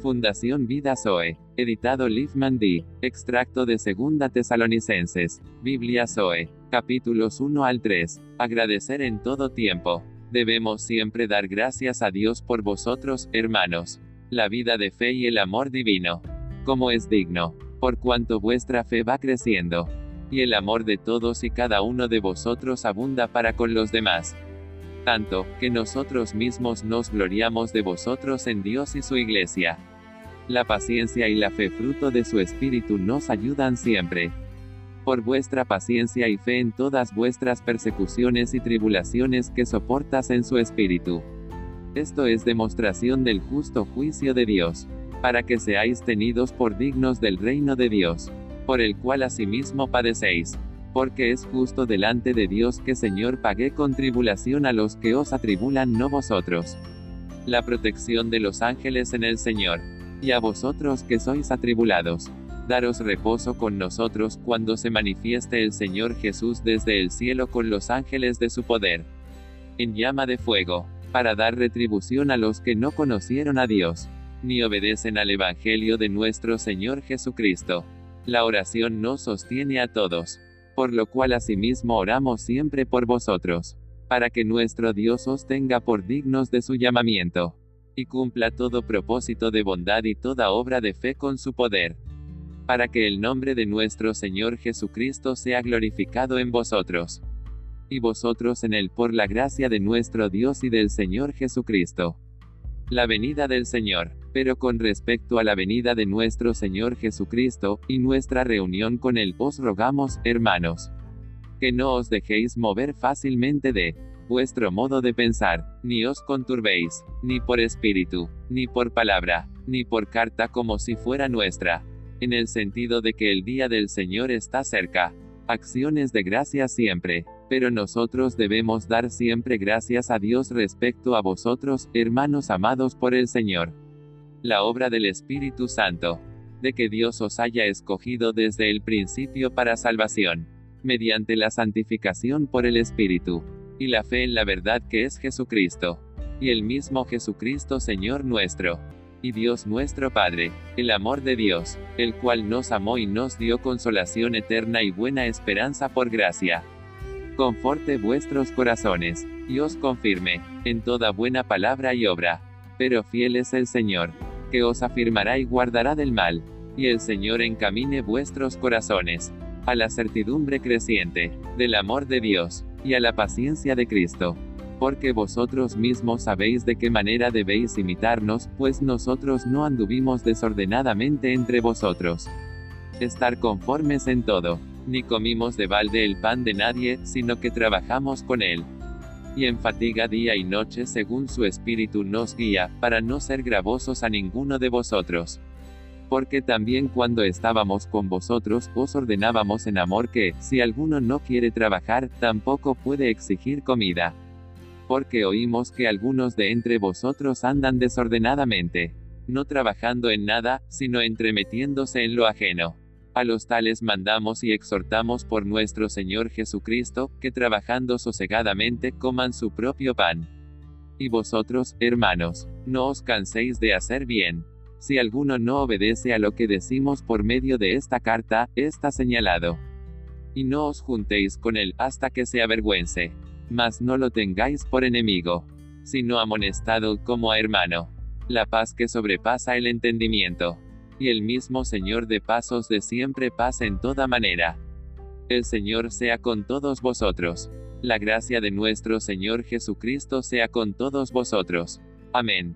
Fundación Vida Zoe. Editado Liefman D. Extracto de Segunda Tesalonicenses. Biblia Zoe. Capítulos 1 al 3. Agradecer en todo tiempo. Debemos siempre dar gracias a Dios por vosotros, hermanos. La vida de fe y el amor divino. Como es digno. Por cuanto vuestra fe va creciendo. Y el amor de todos y cada uno de vosotros abunda para con los demás tanto, que nosotros mismos nos gloriamos de vosotros en Dios y su iglesia. La paciencia y la fe fruto de su Espíritu nos ayudan siempre. Por vuestra paciencia y fe en todas vuestras persecuciones y tribulaciones que soportas en su Espíritu. Esto es demostración del justo juicio de Dios, para que seáis tenidos por dignos del reino de Dios, por el cual asimismo padecéis porque es justo delante de Dios que Señor pague con tribulación a los que os atribulan no vosotros. La protección de los ángeles en el Señor. Y a vosotros que sois atribulados. Daros reposo con nosotros cuando se manifieste el Señor Jesús desde el cielo con los ángeles de su poder. En llama de fuego, para dar retribución a los que no conocieron a Dios, ni obedecen al Evangelio de nuestro Señor Jesucristo. La oración nos sostiene a todos por lo cual asimismo oramos siempre por vosotros, para que nuestro Dios os tenga por dignos de su llamamiento, y cumpla todo propósito de bondad y toda obra de fe con su poder, para que el nombre de nuestro Señor Jesucristo sea glorificado en vosotros, y vosotros en él por la gracia de nuestro Dios y del Señor Jesucristo. La venida del Señor. Pero con respecto a la venida de nuestro Señor Jesucristo, y nuestra reunión con Él, os rogamos, hermanos, que no os dejéis mover fácilmente de vuestro modo de pensar, ni os conturbéis, ni por espíritu, ni por palabra, ni por carta como si fuera nuestra, en el sentido de que el día del Señor está cerca. Acciones de gracia siempre, pero nosotros debemos dar siempre gracias a Dios respecto a vosotros, hermanos amados por el Señor la obra del Espíritu Santo, de que Dios os haya escogido desde el principio para salvación, mediante la santificación por el Espíritu, y la fe en la verdad que es Jesucristo, y el mismo Jesucristo Señor nuestro, y Dios nuestro Padre, el amor de Dios, el cual nos amó y nos dio consolación eterna y buena esperanza por gracia. Conforte vuestros corazones, y os confirme, en toda buena palabra y obra. Pero fiel es el Señor, que os afirmará y guardará del mal, y el Señor encamine vuestros corazones, a la certidumbre creciente, del amor de Dios, y a la paciencia de Cristo. Porque vosotros mismos sabéis de qué manera debéis imitarnos, pues nosotros no anduvimos desordenadamente entre vosotros. Estar conformes en todo, ni comimos de balde el pan de nadie, sino que trabajamos con él y en fatiga día y noche según su espíritu nos guía, para no ser gravosos a ninguno de vosotros. Porque también cuando estábamos con vosotros, os ordenábamos en amor que, si alguno no quiere trabajar, tampoco puede exigir comida. Porque oímos que algunos de entre vosotros andan desordenadamente, no trabajando en nada, sino entremetiéndose en lo ajeno. A los tales mandamos y exhortamos por nuestro Señor Jesucristo, que trabajando sosegadamente coman su propio pan. Y vosotros, hermanos, no os canséis de hacer bien. Si alguno no obedece a lo que decimos por medio de esta carta, está señalado. Y no os juntéis con él hasta que se avergüence. Mas no lo tengáis por enemigo, sino amonestado como a hermano. La paz que sobrepasa el entendimiento y el mismo Señor de pasos de siempre pasa en toda manera. El Señor sea con todos vosotros. La gracia de nuestro Señor Jesucristo sea con todos vosotros. Amén.